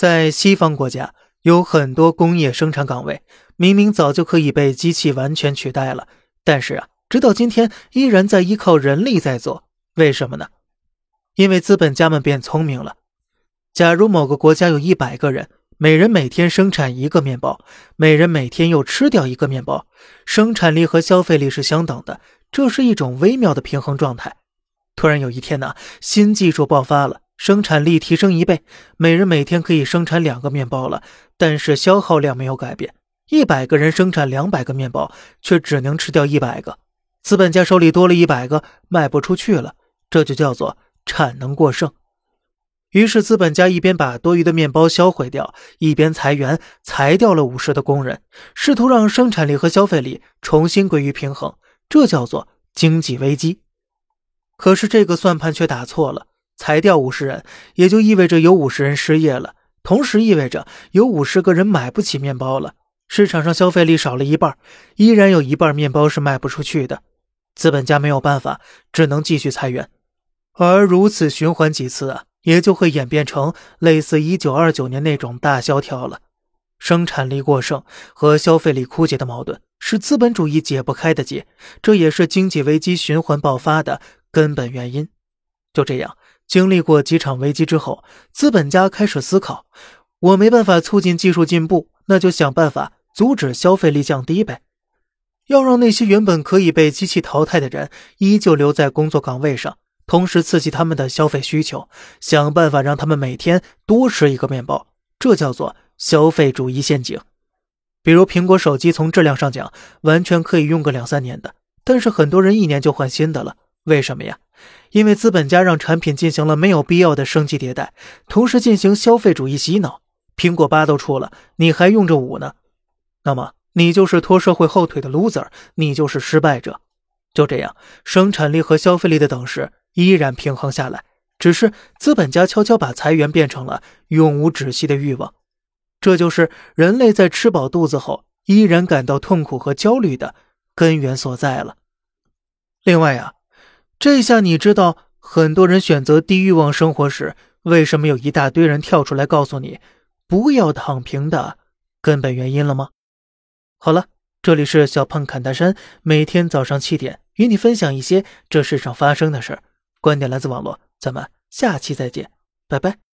在西方国家，有很多工业生产岗位，明明早就可以被机器完全取代了，但是啊，直到今天依然在依靠人力在做。为什么呢？因为资本家们变聪明了。假如某个国家有一百个人，每人每天生产一个面包，每人每天又吃掉一个面包，生产力和消费力是相等的，这是一种微妙的平衡状态。突然有一天呢，新技术爆发了。生产力提升一倍，每人每天可以生产两个面包了，但是消耗量没有改变。一百个人生产两百个面包，却只能吃掉一百个。资本家手里多了一百个，卖不出去了，这就叫做产能过剩。于是资本家一边把多余的面包销毁掉，一边裁员，裁掉了五十的工人，试图让生产力和消费力重新归于平衡。这叫做经济危机。可是这个算盘却打错了。裁掉五十人，也就意味着有五十人失业了，同时意味着有五十个人买不起面包了。市场上消费力少了一半，依然有一半面包是卖不出去的。资本家没有办法，只能继续裁员。而如此循环几次啊，也就会演变成类似一九二九年那种大萧条了。生产力过剩和消费力枯竭的矛盾是资本主义解不开的结，这也是经济危机循环爆发的根本原因。就这样。经历过几场危机之后，资本家开始思考：我没办法促进技术进步，那就想办法阻止消费力降低呗。要让那些原本可以被机器淘汰的人依旧留在工作岗位上，同时刺激他们的消费需求，想办法让他们每天多吃一个面包。这叫做消费主义陷阱。比如苹果手机，从质量上讲，完全可以用个两三年的，但是很多人一年就换新的了，为什么呀？因为资本家让产品进行了没有必要的升级迭代，同时进行消费主义洗脑。苹果八都出了，你还用着五呢？那么你就是拖社会后腿的 loser，你就是失败者。就这样，生产力和消费力的等式依然平衡下来，只是资本家悄悄把裁员变成了永无止息的欲望。这就是人类在吃饱肚子后依然感到痛苦和焦虑的根源所在了。另外呀。这下你知道很多人选择低欲望生活时，为什么有一大堆人跳出来告诉你不要躺平的根本原因了吗？好了，这里是小胖侃大山，每天早上七点与你分享一些这世上发生的事儿，观点来自网络，咱们下期再见，拜拜。